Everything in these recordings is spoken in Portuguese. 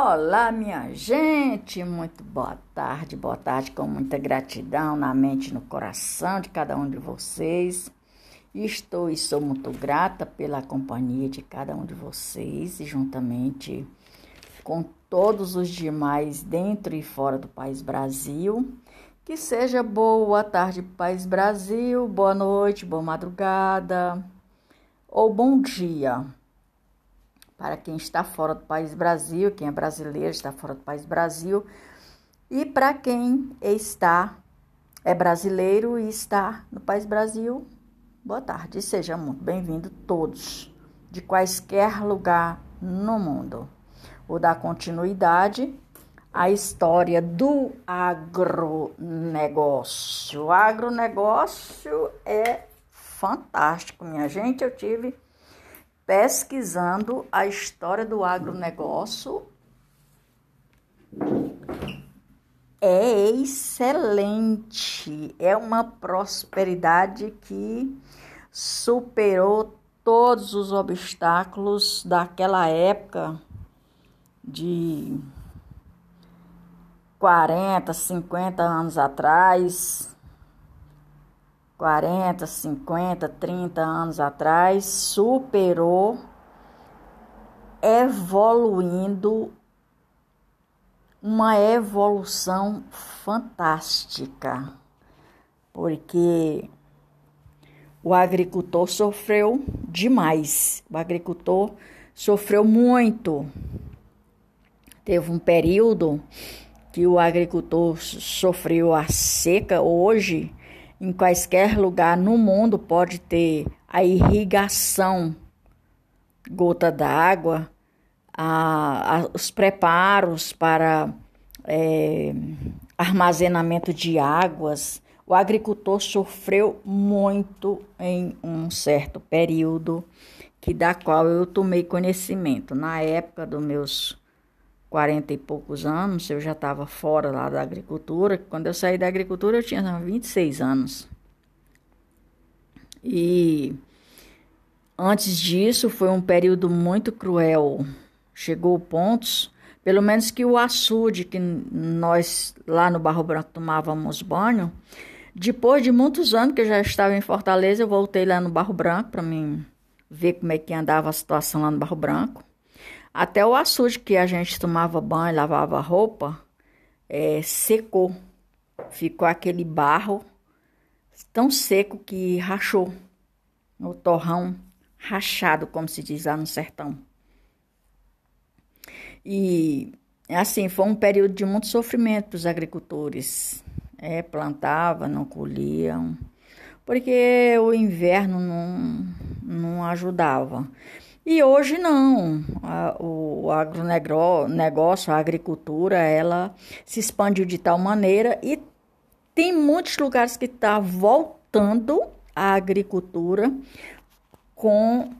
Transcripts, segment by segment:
Olá, minha gente, muito boa tarde, boa tarde com muita gratidão na mente e no coração de cada um de vocês. Estou e sou muito grata pela companhia de cada um de vocês e juntamente com todos os demais dentro e fora do país Brasil. Que seja boa tarde, país Brasil, boa noite, boa madrugada ou bom dia para quem está fora do país Brasil, quem é brasileiro está fora do país Brasil, e para quem está é brasileiro e está no país Brasil, boa tarde, sejam muito bem-vindos todos, de quaisquer lugar no mundo. Vou dar continuidade à história do agronegócio. O agronegócio é fantástico, minha gente. Eu tive pesquisando a história do agronegócio. É excelente, é uma prosperidade que superou todos os obstáculos daquela época de 40, 50 anos atrás, 40, 50, 30 anos atrás, superou, evoluindo uma evolução fantástica, porque o agricultor sofreu demais, o agricultor sofreu muito. Teve um período que o agricultor sofreu a seca, hoje em quaisquer lugar no mundo pode ter a irrigação, gota d'água, os preparos para é, armazenamento de águas. O agricultor sofreu muito em um certo período que da qual eu tomei conhecimento. Na época dos meus 40 e poucos anos, eu já estava fora lá da agricultura. Quando eu saí da agricultura, eu tinha 26 anos. E antes disso, foi um período muito cruel. Chegou pontos, pelo menos que o açude que nós lá no Barro Branco tomávamos banho, depois de muitos anos que eu já estava em Fortaleza, eu voltei lá no Barro Branco para mim ver como é que andava a situação lá no Barro Branco. Até o açude que a gente tomava banho, lavava roupa, é, secou. Ficou aquele barro tão seco que rachou. O torrão rachado, como se diz lá no sertão. E assim, foi um período de muito sofrimento para os agricultores. É, plantava, não colhiam, porque o inverno não, não ajudava. E hoje não. O agronegócio, a agricultura, ela se expandiu de tal maneira e tem muitos lugares que está voltando a agricultura com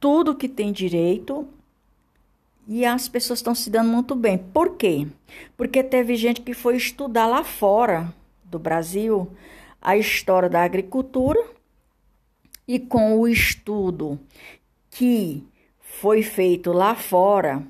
tudo que tem direito e as pessoas estão se dando muito bem. Por quê? Porque teve gente que foi estudar lá fora do Brasil a história da agricultura e com o estudo que foi feito lá fora,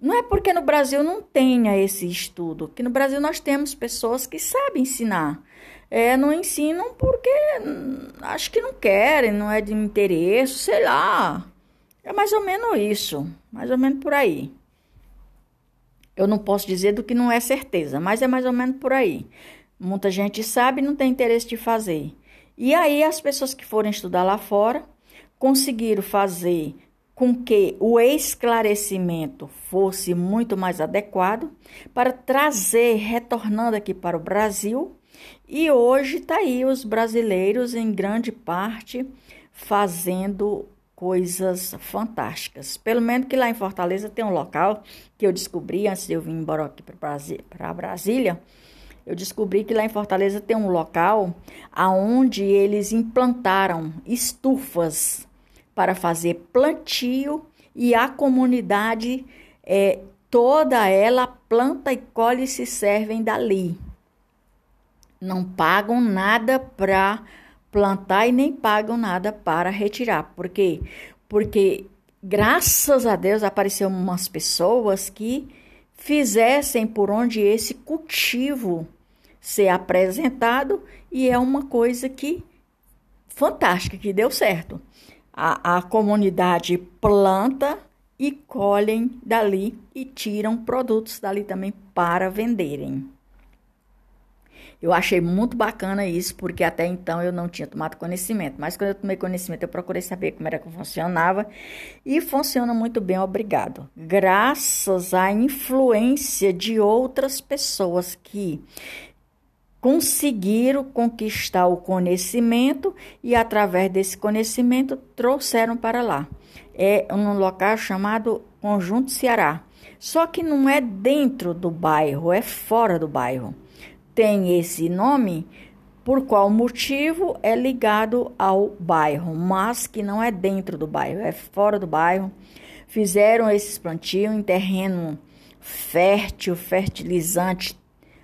não é porque no Brasil não tenha esse estudo, que no Brasil nós temos pessoas que sabem ensinar. É, não ensinam porque acho que não querem, não é de interesse, sei lá. É mais ou menos isso, mais ou menos por aí. Eu não posso dizer do que não é certeza, mas é mais ou menos por aí. Muita gente sabe e não tem interesse de fazer. E aí as pessoas que forem estudar lá fora conseguiram fazer com que o esclarecimento fosse muito mais adequado para trazer, retornando aqui para o Brasil. E hoje está aí os brasileiros, em grande parte, fazendo coisas fantásticas. Pelo menos que lá em Fortaleza tem um local que eu descobri antes de eu vir embora aqui para Brasília. Eu descobri que lá em Fortaleza tem um local aonde eles implantaram estufas para fazer plantio e a comunidade é, toda ela planta e colhe e se servem dali. Não pagam nada para plantar e nem pagam nada para retirar. Por quê? Porque graças a Deus apareceram umas pessoas que fizessem por onde esse cultivo ser apresentado e é uma coisa que fantástica, que deu certo. A, a comunidade planta e colhem dali e tiram produtos dali também para venderem. Eu achei muito bacana isso, porque até então eu não tinha tomado conhecimento. Mas quando eu tomei conhecimento, eu procurei saber como era que funcionava. E funciona muito bem, obrigado. Graças à influência de outras pessoas que conseguiram conquistar o conhecimento e, através desse conhecimento, trouxeram para lá. É um local chamado Conjunto Ceará. Só que não é dentro do bairro, é fora do bairro. Tem esse nome por qual motivo é ligado ao bairro, mas que não é dentro do bairro, é fora do bairro. Fizeram esses plantios em terreno fértil, fertilizante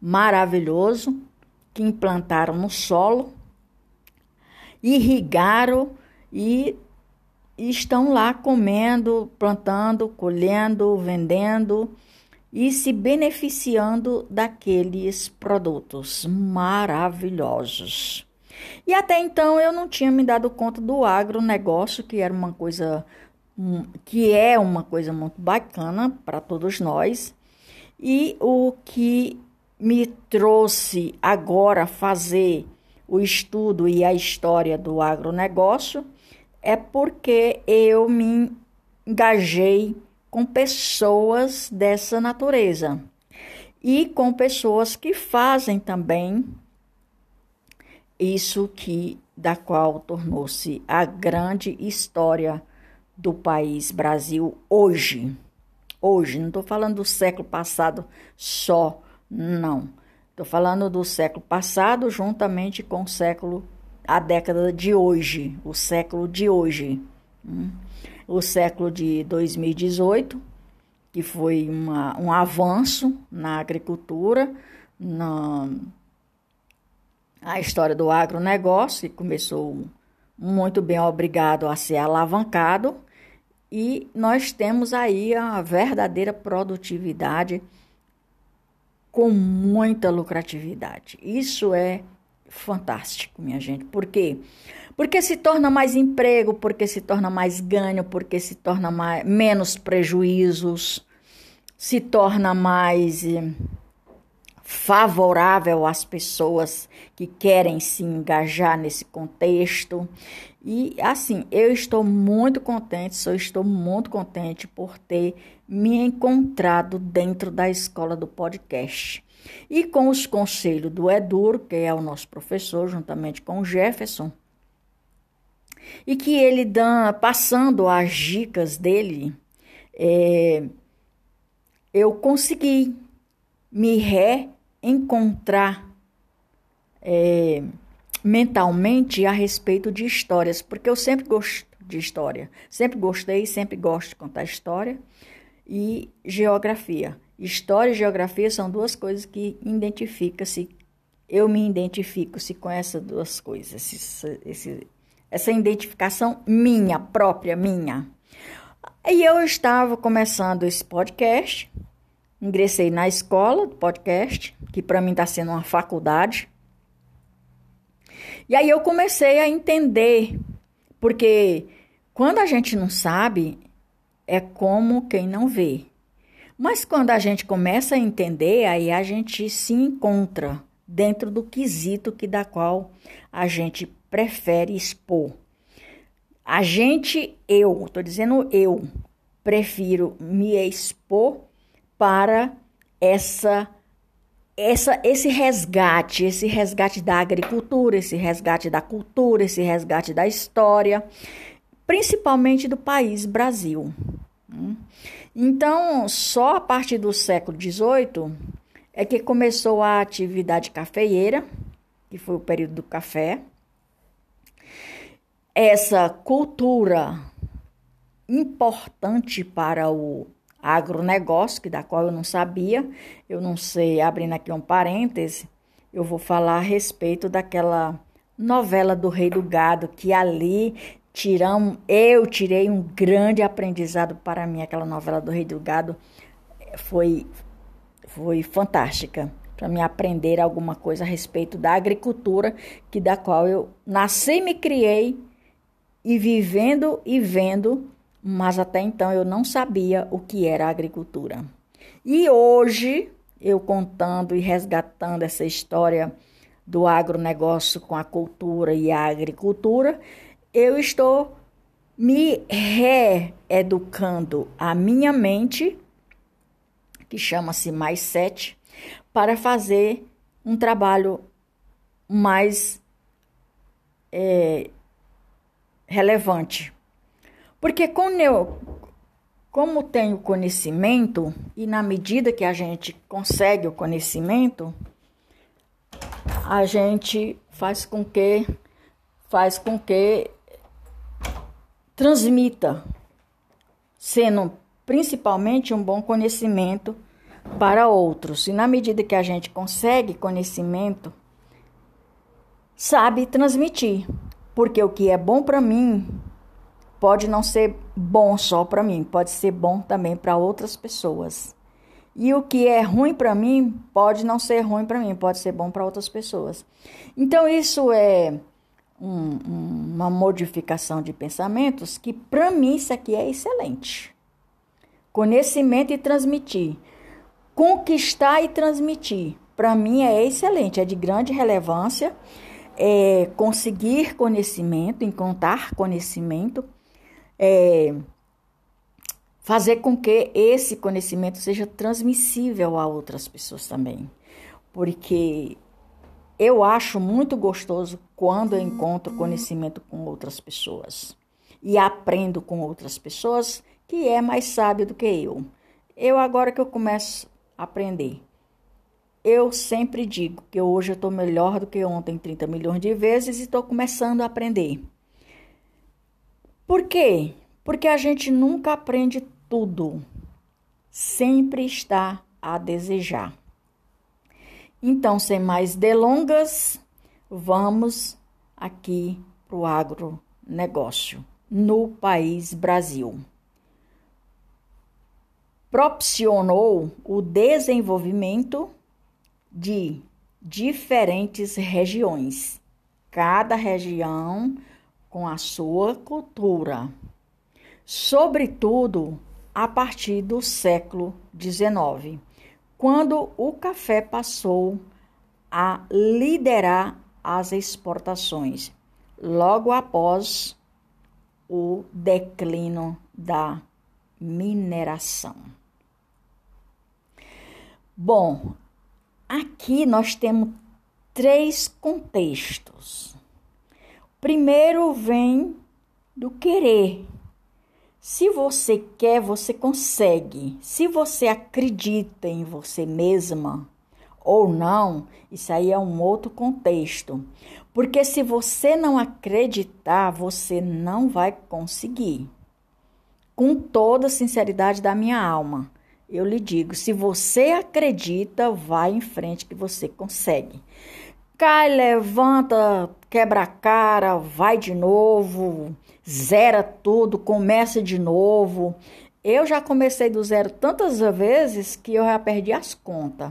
maravilhoso que implantaram no solo, irrigaram e estão lá comendo, plantando, colhendo, vendendo e se beneficiando daqueles produtos maravilhosos. E até então eu não tinha me dado conta do agronegócio, que era uma coisa que é uma coisa muito bacana para todos nós. E o que me trouxe agora fazer o estudo e a história do agronegócio é porque eu me engajei com pessoas dessa natureza e com pessoas que fazem também isso que da qual tornou-se a grande história do país Brasil hoje. Hoje, não estou falando do século passado só, não. Estou falando do século passado, juntamente com o século, a década de hoje, o século de hoje. Hum? O século de 2018, que foi uma, um avanço na agricultura, na a história do agronegócio, que começou muito bem obrigado a ser alavancado, e nós temos aí a verdadeira produtividade com muita lucratividade. Isso é fantástico, minha gente. Por quê? Porque se torna mais emprego, porque se torna mais ganho, porque se torna mais, menos prejuízos, se torna mais eh, favorável às pessoas que querem se engajar nesse contexto. E assim, eu estou muito contente, só estou muito contente por ter me encontrado dentro da escola do podcast. E com os conselhos do Edur, que é o nosso professor, juntamente com o Jefferson, e que ele dá, passando as dicas dele, é, eu consegui me reencontrar é, mentalmente a respeito de histórias, porque eu sempre gosto de história, sempre gostei, sempre gosto de contar história e geografia. História e geografia são duas coisas que identifica-se, eu me identifico-se com essas duas coisas, esse, esse, essa identificação minha, própria minha. E eu estava começando esse podcast, ingressei na escola do podcast, que para mim está sendo uma faculdade. E aí eu comecei a entender, porque quando a gente não sabe, é como quem não vê. Mas quando a gente começa a entender, aí a gente se encontra dentro do quesito que da qual a gente prefere expor. A gente, eu, estou dizendo eu, prefiro me expor para essa essa, esse resgate, esse resgate da agricultura, esse resgate da cultura, esse resgate da história, principalmente do país Brasil. Então, só a partir do século XVIII é que começou a atividade cafeeira, que foi o período do café. Essa cultura importante para o agronegócio, que da qual eu não sabia, eu não sei, abrindo aqui um parêntese, eu vou falar a respeito daquela novela do Rei do Gado, que ali tiram, eu tirei um grande aprendizado para mim, aquela novela do Rei do Gado foi foi fantástica para me aprender alguma coisa a respeito da agricultura, que da qual eu nasci me criei e vivendo e vendo, mas até então eu não sabia o que era agricultura. E hoje, eu contando e resgatando essa história do agronegócio com a cultura e a agricultura, eu estou me reeducando a minha mente, que chama-se Mais Sete, para fazer um trabalho mais é, relevante. Porque como tenho conhecimento, e na medida que a gente consegue o conhecimento, a gente faz com que faz com que transmita, sendo principalmente um bom conhecimento para outros. E na medida que a gente consegue conhecimento, sabe transmitir. Porque o que é bom para mim pode não ser bom só para mim, pode ser bom também para outras pessoas. E o que é ruim para mim pode não ser ruim para mim, pode ser bom para outras pessoas. Então, isso é um, uma modificação de pensamentos que, para mim, isso aqui é excelente. Conhecimento e transmitir conquistar e transmitir. Para mim é excelente, é de grande relevância é, conseguir conhecimento, encontrar conhecimento, é, fazer com que esse conhecimento seja transmissível a outras pessoas também. Porque eu acho muito gostoso quando eu encontro conhecimento com outras pessoas e aprendo com outras pessoas que é mais sábio do que eu. Eu agora que eu começo aprender. Eu sempre digo que hoje eu estou melhor do que ontem 30 milhões de vezes e estou começando a aprender. Por quê? Porque a gente nunca aprende tudo. Sempre está a desejar. Então, sem mais delongas, vamos aqui para o agronegócio no país Brasil proporcionou o desenvolvimento de diferentes regiões, cada região com a sua cultura, sobretudo a partir do século XIX, quando o café passou a liderar as exportações, logo após o declínio da mineração. Bom, aqui nós temos três contextos. Primeiro vem do querer. Se você quer, você consegue. Se você acredita em você mesma ou não, isso aí é um outro contexto. Porque se você não acreditar, você não vai conseguir. Com toda a sinceridade da minha alma, eu lhe digo: se você acredita, vai em frente que você consegue. Cai, levanta, quebra a cara, vai de novo, zera tudo, começa de novo. Eu já comecei do zero tantas vezes que eu já perdi as contas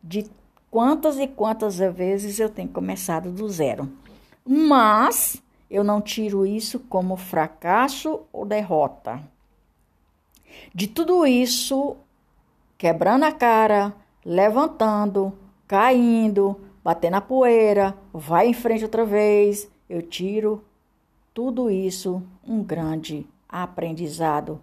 de quantas e quantas vezes eu tenho começado do zero. Mas eu não tiro isso como fracasso ou derrota. De tudo isso, quebrando a cara, levantando, caindo, batendo na poeira, vai em frente outra vez. Eu tiro tudo isso um grande aprendizado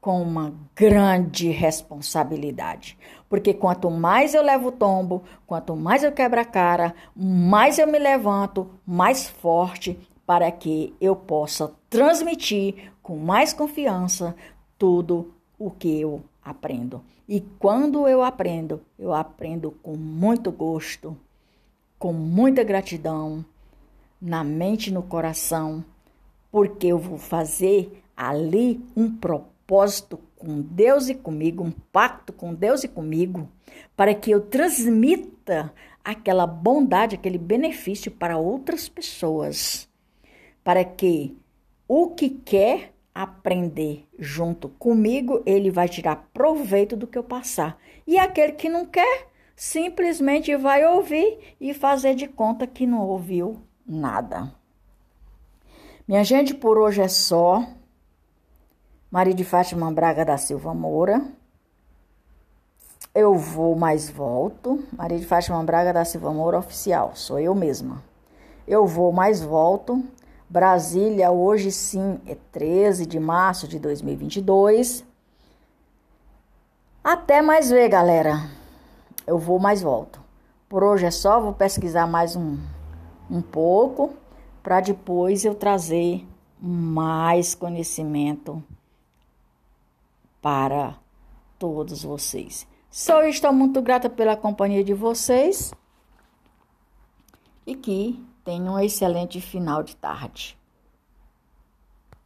com uma grande responsabilidade. Porque quanto mais eu levo o tombo, quanto mais eu quebro a cara, mais eu me levanto mais forte para que eu possa transmitir com mais confiança tudo o que eu aprendo. E quando eu aprendo, eu aprendo com muito gosto, com muita gratidão, na mente e no coração, porque eu vou fazer ali um propósito com Deus e comigo, um pacto com Deus e comigo, para que eu transmita aquela bondade, aquele benefício para outras pessoas, para que o que quer aprender junto comigo, ele vai tirar proveito do que eu passar. E aquele que não quer, simplesmente vai ouvir e fazer de conta que não ouviu nada. Minha gente, por hoje é só. Maria de Fátima Braga da Silva Moura. Eu vou mais volto. Maria de Fátima Braga da Silva Moura oficial, sou eu mesma. Eu vou mais volto. Brasília, hoje sim, é 13 de março de 2022. Até mais ver, galera. Eu vou mais volto. Por hoje é só, vou pesquisar mais um, um pouco para depois eu trazer mais conhecimento para todos vocês. Só estou muito grata pela companhia de vocês e que tenham um excelente final de tarde.